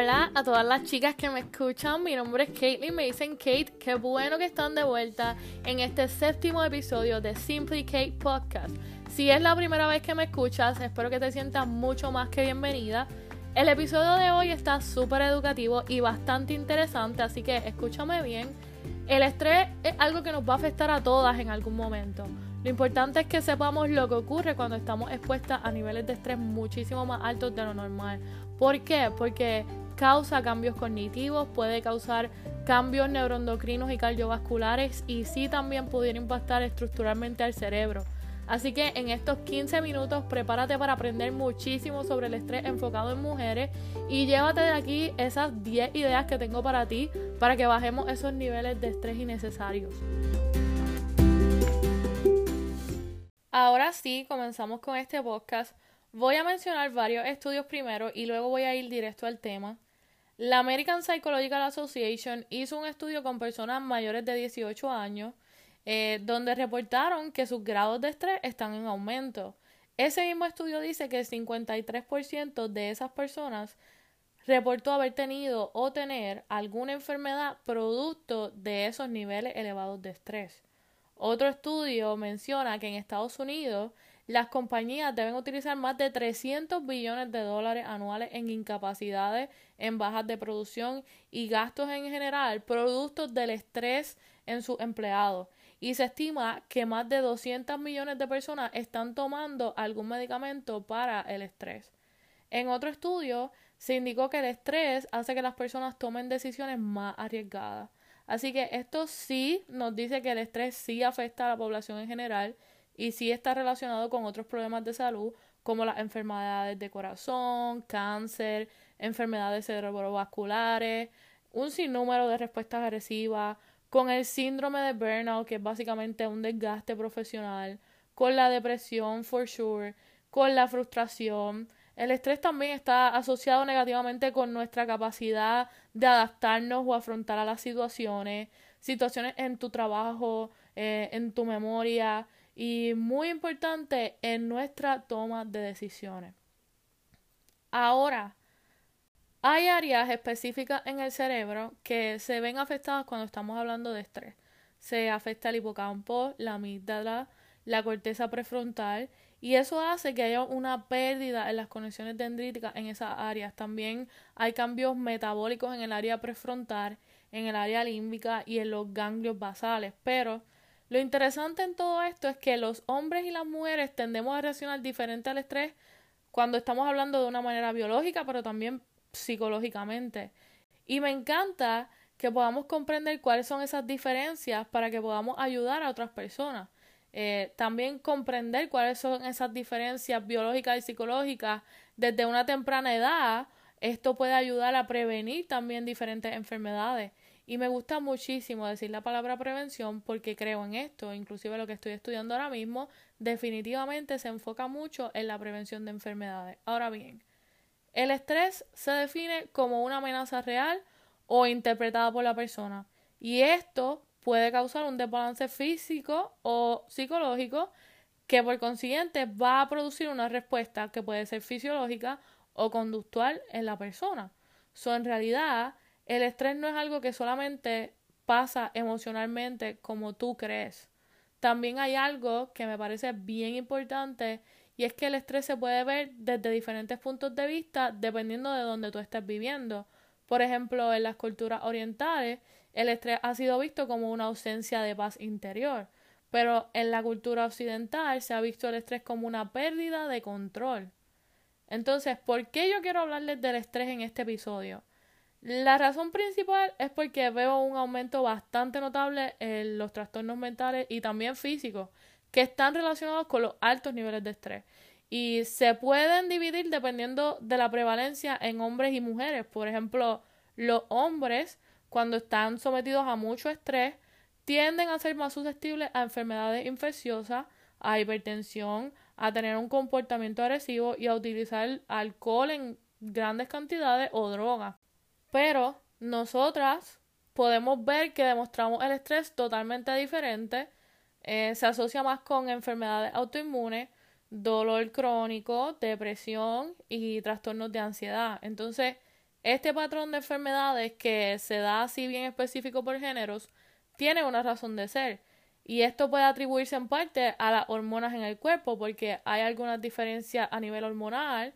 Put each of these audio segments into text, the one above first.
Hola a todas las chicas que me escuchan, mi nombre es Caitlin, me dicen Kate, qué bueno que están de vuelta en este séptimo episodio de Simply Kate Podcast. Si es la primera vez que me escuchas, espero que te sientas mucho más que bienvenida. El episodio de hoy está súper educativo y bastante interesante, así que escúchame bien. El estrés es algo que nos va a afectar a todas en algún momento. Lo importante es que sepamos lo que ocurre cuando estamos expuestas a niveles de estrés muchísimo más altos de lo normal. ¿Por qué? Porque causa cambios cognitivos, puede causar cambios neuroendocrinos y cardiovasculares y sí también pudiera impactar estructuralmente al cerebro. Así que en estos 15 minutos prepárate para aprender muchísimo sobre el estrés enfocado en mujeres y llévate de aquí esas 10 ideas que tengo para ti para que bajemos esos niveles de estrés innecesarios. Ahora sí, comenzamos con este podcast. Voy a mencionar varios estudios primero y luego voy a ir directo al tema. La American Psychological Association hizo un estudio con personas mayores de 18 años eh, donde reportaron que sus grados de estrés están en aumento. Ese mismo estudio dice que el 53% de esas personas reportó haber tenido o tener alguna enfermedad producto de esos niveles elevados de estrés. Otro estudio menciona que en Estados Unidos las compañías deben utilizar más de 300 billones de dólares anuales en incapacidades, en bajas de producción y gastos en general, productos del estrés en sus empleados. Y se estima que más de 200 millones de personas están tomando algún medicamento para el estrés. En otro estudio, se indicó que el estrés hace que las personas tomen decisiones más arriesgadas. Así que esto sí nos dice que el estrés sí afecta a la población en general y sí está relacionado con otros problemas de salud como las enfermedades de corazón, cáncer, enfermedades cerebrovasculares, un sinnúmero de respuestas agresivas, con el síndrome de burnout, que es básicamente un desgaste profesional, con la depresión, for sure, con la frustración, el estrés también está asociado negativamente con nuestra capacidad de adaptarnos o afrontar a las situaciones, situaciones en tu trabajo, eh, en tu memoria y muy importante en nuestra toma de decisiones. Ahora, hay áreas específicas en el cerebro que se ven afectadas cuando estamos hablando de estrés. Se afecta el hipocampo, la amígdala, la corteza prefrontal y eso hace que haya una pérdida en las conexiones dendríticas en esas áreas. También hay cambios metabólicos en el área prefrontal, en el área límbica y en los ganglios basales. Pero lo interesante en todo esto es que los hombres y las mujeres tendemos a reaccionar diferente al estrés cuando estamos hablando de una manera biológica, pero también psicológicamente. Y me encanta que podamos comprender cuáles son esas diferencias para que podamos ayudar a otras personas. Eh, también comprender cuáles son esas diferencias biológicas y psicológicas desde una temprana edad, esto puede ayudar a prevenir también diferentes enfermedades. Y me gusta muchísimo decir la palabra prevención porque creo en esto, inclusive lo que estoy estudiando ahora mismo, definitivamente se enfoca mucho en la prevención de enfermedades. Ahora bien, el estrés se define como una amenaza real o interpretada por la persona. Y esto puede causar un desbalance físico o psicológico que por consiguiente va a producir una respuesta que puede ser fisiológica o conductual en la persona. So, en realidad, el estrés no es algo que solamente pasa emocionalmente como tú crees. También hay algo que me parece bien importante y es que el estrés se puede ver desde diferentes puntos de vista dependiendo de donde tú estés viviendo. Por ejemplo, en las culturas orientales, el estrés ha sido visto como una ausencia de paz interior, pero en la cultura occidental se ha visto el estrés como una pérdida de control. Entonces, ¿por qué yo quiero hablarles del estrés en este episodio? La razón principal es porque veo un aumento bastante notable en los trastornos mentales y también físicos que están relacionados con los altos niveles de estrés y se pueden dividir dependiendo de la prevalencia en hombres y mujeres. Por ejemplo, los hombres cuando están sometidos a mucho estrés, tienden a ser más susceptibles a enfermedades infecciosas, a hipertensión, a tener un comportamiento agresivo y a utilizar alcohol en grandes cantidades o drogas. Pero nosotras podemos ver que demostramos el estrés totalmente diferente. Eh, se asocia más con enfermedades autoinmunes, dolor crónico, depresión y trastornos de ansiedad. Entonces, este patrón de enfermedades que se da así bien específico por géneros tiene una razón de ser. Y esto puede atribuirse en parte a las hormonas en el cuerpo, porque hay algunas diferencias a nivel hormonal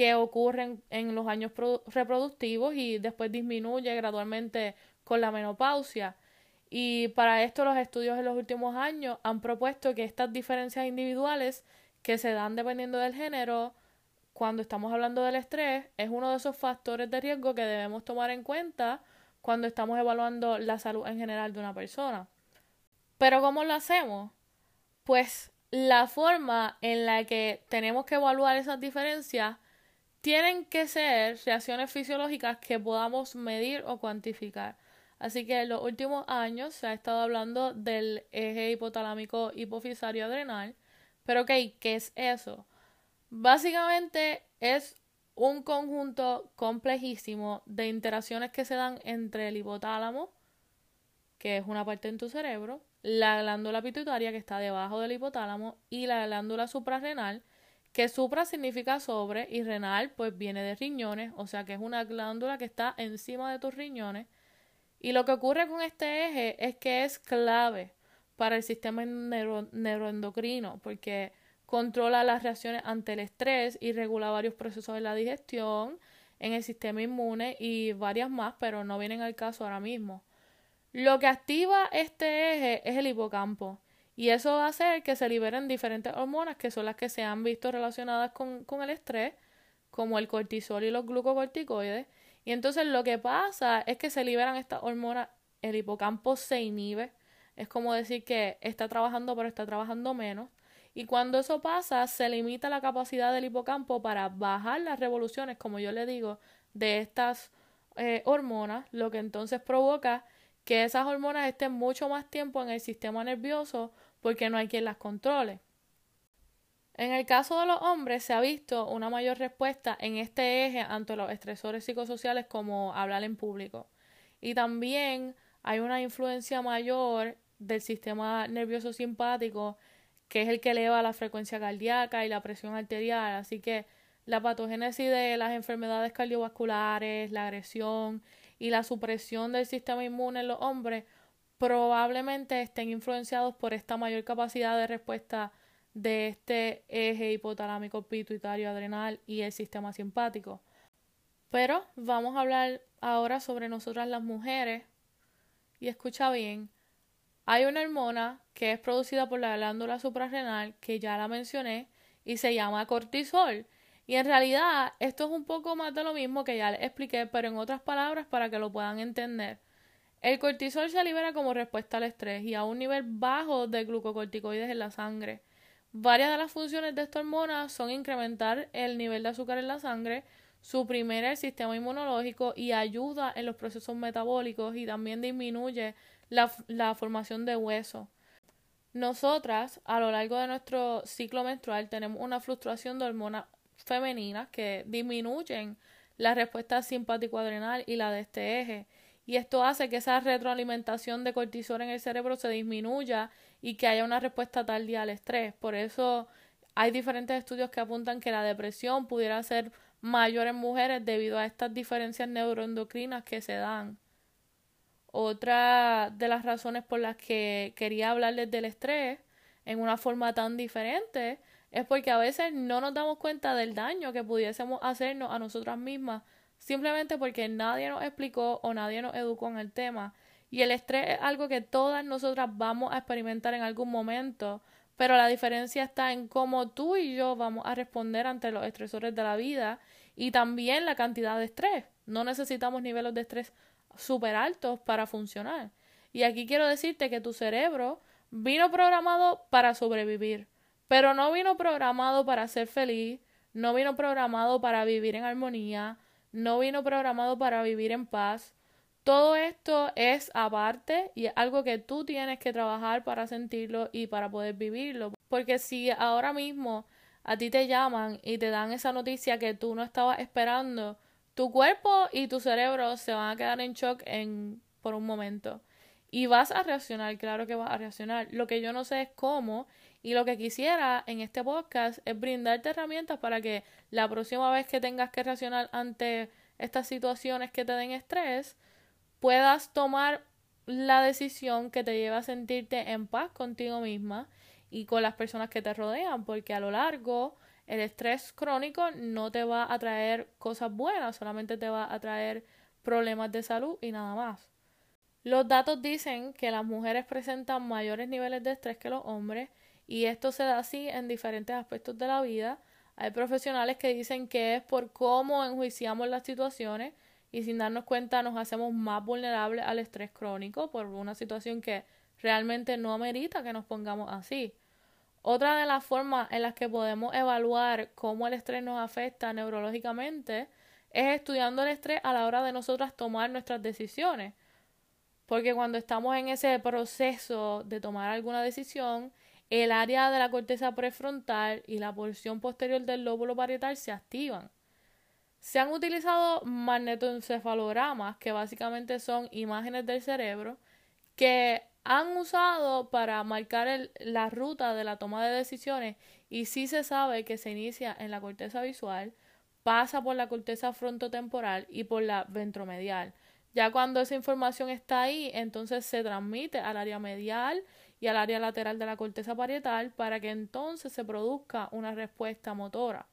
que ocurren en los años reproductivos y después disminuye gradualmente con la menopausia. Y para esto los estudios en los últimos años han propuesto que estas diferencias individuales que se dan dependiendo del género, cuando estamos hablando del estrés, es uno de esos factores de riesgo que debemos tomar en cuenta cuando estamos evaluando la salud en general de una persona. Pero ¿cómo lo hacemos? Pues la forma en la que tenemos que evaluar esas diferencias tienen que ser reacciones fisiológicas que podamos medir o cuantificar. Así que en los últimos años se ha estado hablando del eje hipotalámico hipofisario adrenal. Pero ok, ¿qué es eso? Básicamente es un conjunto complejísimo de interacciones que se dan entre el hipotálamo, que es una parte en tu cerebro, la glándula pituitaria que está debajo del hipotálamo y la glándula suprarrenal, que supra significa sobre y renal pues viene de riñones, o sea que es una glándula que está encima de tus riñones. Y lo que ocurre con este eje es que es clave para el sistema neuroendocrino porque controla las reacciones ante el estrés y regula varios procesos de la digestión, en el sistema inmune y varias más, pero no vienen al caso ahora mismo. Lo que activa este eje es el hipocampo y eso va a hacer que se liberen diferentes hormonas que son las que se han visto relacionadas con, con el estrés, como el cortisol y los glucocorticoides. Y entonces lo que pasa es que se liberan estas hormonas, el hipocampo se inhibe, es como decir que está trabajando pero está trabajando menos. Y cuando eso pasa, se limita la capacidad del hipocampo para bajar las revoluciones, como yo le digo, de estas eh, hormonas, lo que entonces provoca que esas hormonas estén mucho más tiempo en el sistema nervioso porque no hay quien las controle. En el caso de los hombres se ha visto una mayor respuesta en este eje ante los estresores psicosociales como hablar en público. Y también hay una influencia mayor del sistema nervioso simpático que es el que eleva la frecuencia cardíaca y la presión arterial. Así que la patogénesis de las enfermedades cardiovasculares, la agresión y la supresión del sistema inmune en los hombres probablemente estén influenciados por esta mayor capacidad de respuesta de este eje hipotalámico pituitario adrenal y el sistema simpático. Pero vamos a hablar ahora sobre nosotras las mujeres. Y escucha bien, hay una hormona que es producida por la glándula suprarrenal, que ya la mencioné, y se llama cortisol. Y en realidad esto es un poco más de lo mismo que ya les expliqué, pero en otras palabras para que lo puedan entender. El cortisol se libera como respuesta al estrés y a un nivel bajo de glucocorticoides en la sangre. Varias de las funciones de esta hormona son incrementar el nivel de azúcar en la sangre, suprimir el sistema inmunológico y ayuda en los procesos metabólicos y también disminuye la, la formación de hueso. Nosotras, a lo largo de nuestro ciclo menstrual, tenemos una fluctuación de hormonas femeninas que disminuyen la respuesta simpático-adrenal y la de este eje. Y esto hace que esa retroalimentación de cortisol en el cerebro se disminuya y que haya una respuesta tardía al estrés. Por eso hay diferentes estudios que apuntan que la depresión pudiera ser mayor en mujeres debido a estas diferencias neuroendocrinas que se dan. Otra de las razones por las que quería hablarles del estrés en una forma tan diferente es porque a veces no nos damos cuenta del daño que pudiésemos hacernos a nosotras mismas simplemente porque nadie nos explicó o nadie nos educó en el tema. Y el estrés es algo que todas nosotras vamos a experimentar en algún momento, pero la diferencia está en cómo tú y yo vamos a responder ante los estresores de la vida y también la cantidad de estrés. No necesitamos niveles de estrés súper altos para funcionar. Y aquí quiero decirte que tu cerebro vino programado para sobrevivir, pero no vino programado para ser feliz, no vino programado para vivir en armonía, no vino programado para vivir en paz. Todo esto es aparte y es algo que tú tienes que trabajar para sentirlo y para poder vivirlo. Porque si ahora mismo a ti te llaman y te dan esa noticia que tú no estabas esperando, tu cuerpo y tu cerebro se van a quedar en shock en, por un momento. Y vas a reaccionar, claro que vas a reaccionar. Lo que yo no sé es cómo. Y lo que quisiera en este podcast es brindarte herramientas para que la próxima vez que tengas que reaccionar ante estas situaciones que te den estrés, puedas tomar la decisión que te lleva a sentirte en paz contigo misma y con las personas que te rodean, porque a lo largo el estrés crónico no te va a traer cosas buenas, solamente te va a traer problemas de salud y nada más. Los datos dicen que las mujeres presentan mayores niveles de estrés que los hombres y esto se da así en diferentes aspectos de la vida. Hay profesionales que dicen que es por cómo enjuiciamos las situaciones y sin darnos cuenta nos hacemos más vulnerables al estrés crónico por una situación que realmente no amerita que nos pongamos así. Otra de las formas en las que podemos evaluar cómo el estrés nos afecta neurológicamente es estudiando el estrés a la hora de nosotras tomar nuestras decisiones. Porque cuando estamos en ese proceso de tomar alguna decisión, el área de la corteza prefrontal y la porción posterior del lóbulo parietal se activan. Se han utilizado magnetoencefalogramas, que básicamente son imágenes del cerebro, que han usado para marcar la ruta de la toma de decisiones y sí se sabe que se inicia en la corteza visual, pasa por la corteza frontotemporal y por la ventromedial. Ya cuando esa información está ahí, entonces se transmite al área medial y al área lateral de la corteza parietal para que entonces se produzca una respuesta motora.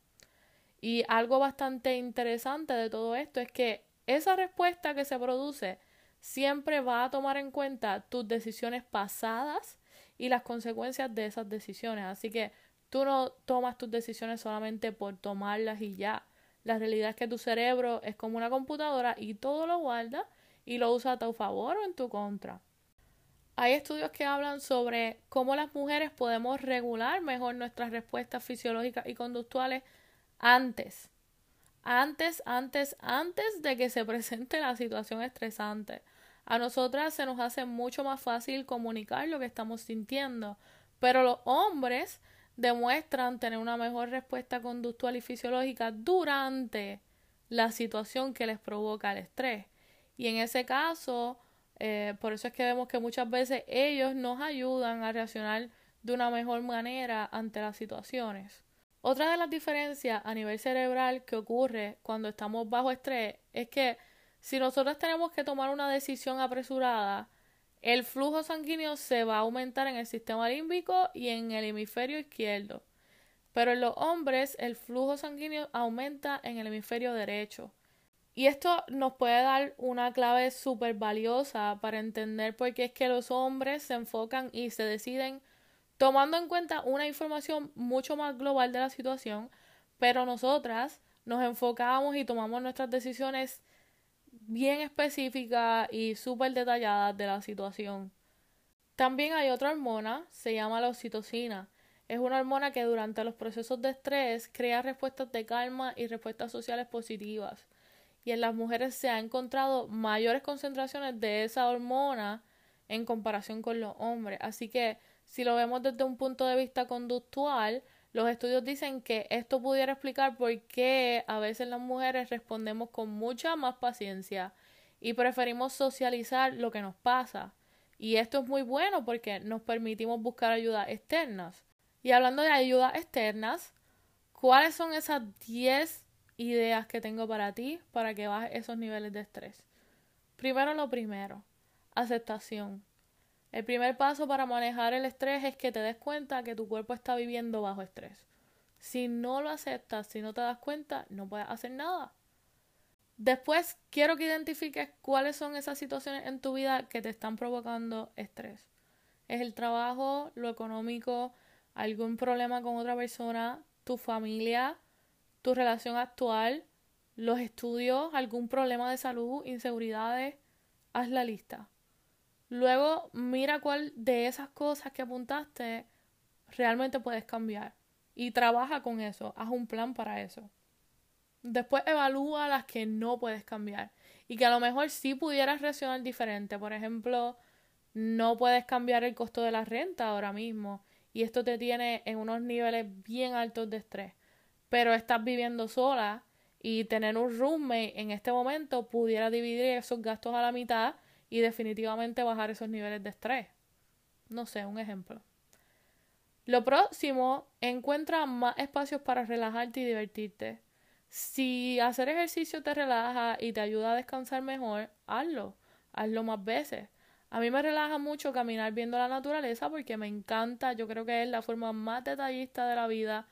Y algo bastante interesante de todo esto es que esa respuesta que se produce siempre va a tomar en cuenta tus decisiones pasadas y las consecuencias de esas decisiones. Así que tú no tomas tus decisiones solamente por tomarlas y ya. La realidad es que tu cerebro es como una computadora y todo lo guarda y lo usa a tu favor o en tu contra. Hay estudios que hablan sobre cómo las mujeres podemos regular mejor nuestras respuestas fisiológicas y conductuales antes. Antes, antes, antes de que se presente la situación estresante. A nosotras se nos hace mucho más fácil comunicar lo que estamos sintiendo, pero los hombres demuestran tener una mejor respuesta conductual y fisiológica durante la situación que les provoca el estrés. Y en ese caso, eh, por eso es que vemos que muchas veces ellos nos ayudan a reaccionar de una mejor manera ante las situaciones. Otra de las diferencias a nivel cerebral que ocurre cuando estamos bajo estrés es que si nosotros tenemos que tomar una decisión apresurada, el flujo sanguíneo se va a aumentar en el sistema límbico y en el hemisferio izquierdo. Pero en los hombres el flujo sanguíneo aumenta en el hemisferio derecho. Y esto nos puede dar una clave súper valiosa para entender por qué es que los hombres se enfocan y se deciden tomando en cuenta una información mucho más global de la situación, pero nosotras nos enfocamos y tomamos nuestras decisiones bien específicas y súper detalladas de la situación. También hay otra hormona, se llama la oxitocina. Es una hormona que durante los procesos de estrés crea respuestas de calma y respuestas sociales positivas. Y en las mujeres se han encontrado mayores concentraciones de esa hormona en comparación con los hombres. Así que si lo vemos desde un punto de vista conductual, los estudios dicen que esto pudiera explicar por qué a veces las mujeres respondemos con mucha más paciencia y preferimos socializar lo que nos pasa. Y esto es muy bueno porque nos permitimos buscar ayuda externas. Y hablando de ayudas externas, ¿cuáles son esas 10 ideas que tengo para ti para que bajes esos niveles de estrés? Primero lo primero, aceptación. El primer paso para manejar el estrés es que te des cuenta que tu cuerpo está viviendo bajo estrés. Si no lo aceptas, si no te das cuenta, no puedes hacer nada. Después quiero que identifiques cuáles son esas situaciones en tu vida que te están provocando estrés. ¿Es el trabajo, lo económico, algún problema con otra persona, tu familia, tu relación actual, los estudios, algún problema de salud, inseguridades? Haz la lista. Luego mira cuál de esas cosas que apuntaste realmente puedes cambiar y trabaja con eso, haz un plan para eso. Después evalúa las que no puedes cambiar y que a lo mejor sí pudieras reaccionar diferente. Por ejemplo, no puedes cambiar el costo de la renta ahora mismo y esto te tiene en unos niveles bien altos de estrés. Pero estás viviendo sola y tener un roommate en este momento pudiera dividir esos gastos a la mitad y definitivamente bajar esos niveles de estrés. No sé, un ejemplo. Lo próximo, encuentra más espacios para relajarte y divertirte. Si hacer ejercicio te relaja y te ayuda a descansar mejor, hazlo. Hazlo más veces. A mí me relaja mucho caminar viendo la naturaleza porque me encanta. Yo creo que es la forma más detallista de la vida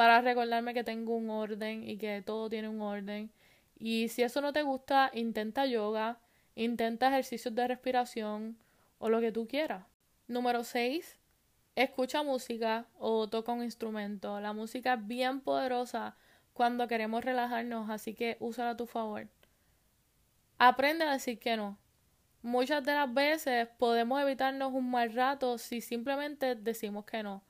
para recordarme que tengo un orden y que todo tiene un orden. Y si eso no te gusta, intenta yoga, intenta ejercicios de respiración o lo que tú quieras. Número 6. Escucha música o toca un instrumento. La música es bien poderosa cuando queremos relajarnos, así que úsala a tu favor. Aprende a decir que no. Muchas de las veces podemos evitarnos un mal rato si simplemente decimos que no.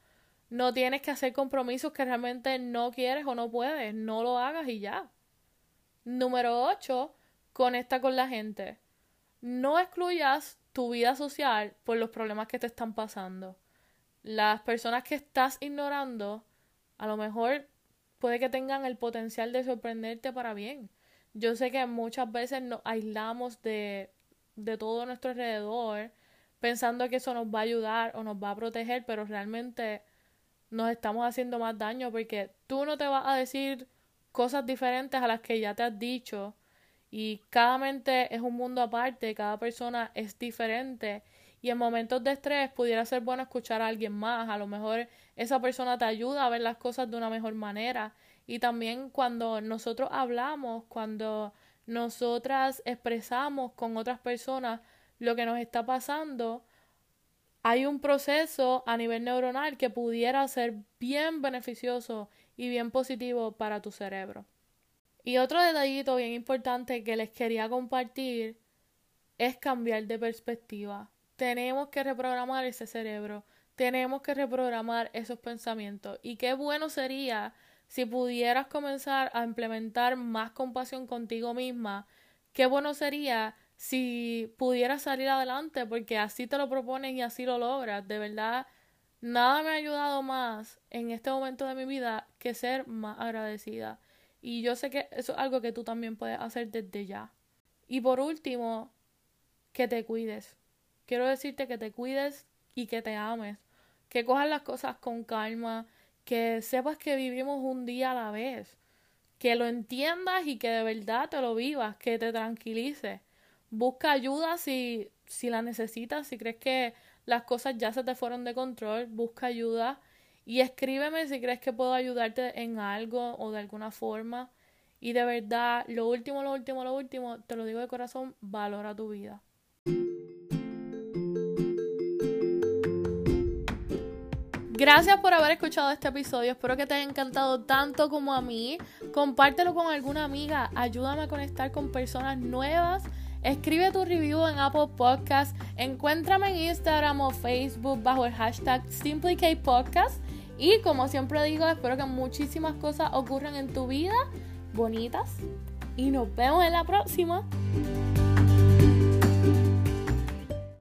No tienes que hacer compromisos que realmente no quieres o no puedes. No lo hagas y ya. Número 8. Conecta con la gente. No excluyas tu vida social por los problemas que te están pasando. Las personas que estás ignorando, a lo mejor puede que tengan el potencial de sorprenderte para bien. Yo sé que muchas veces nos aislamos de, de todo nuestro alrededor pensando que eso nos va a ayudar o nos va a proteger, pero realmente nos estamos haciendo más daño porque tú no te vas a decir cosas diferentes a las que ya te has dicho. Y cada mente es un mundo aparte, cada persona es diferente. Y en momentos de estrés pudiera ser bueno escuchar a alguien más, a lo mejor esa persona te ayuda a ver las cosas de una mejor manera. Y también cuando nosotros hablamos, cuando nosotras expresamos con otras personas lo que nos está pasando, hay un proceso a nivel neuronal que pudiera ser bien beneficioso y bien positivo para tu cerebro. Y otro detallito bien importante que les quería compartir es cambiar de perspectiva. Tenemos que reprogramar ese cerebro, tenemos que reprogramar esos pensamientos. Y qué bueno sería si pudieras comenzar a implementar más compasión contigo misma. Qué bueno sería si pudieras salir adelante, porque así te lo propones y así lo logras. De verdad, nada me ha ayudado más en este momento de mi vida que ser más agradecida. Y yo sé que eso es algo que tú también puedes hacer desde ya. Y por último, que te cuides. Quiero decirte que te cuides y que te ames. Que cojas las cosas con calma. Que sepas que vivimos un día a la vez. Que lo entiendas y que de verdad te lo vivas. Que te tranquilices. Busca ayuda si, si la necesitas. Si crees que las cosas ya se te fueron de control. Busca ayuda y escríbeme si crees que puedo ayudarte en algo o de alguna forma. Y de verdad, lo último, lo último, lo último, te lo digo de corazón, valora tu vida. Gracias por haber escuchado este episodio. Espero que te haya encantado tanto como a mí. Compártelo con alguna amiga. Ayúdame a conectar con personas nuevas. Escribe tu review en Apple Podcasts. Encuéntrame en Instagram o Facebook bajo el hashtag SimplyKPodcast. Y como siempre digo, espero que muchísimas cosas ocurran en tu vida bonitas. Y nos vemos en la próxima.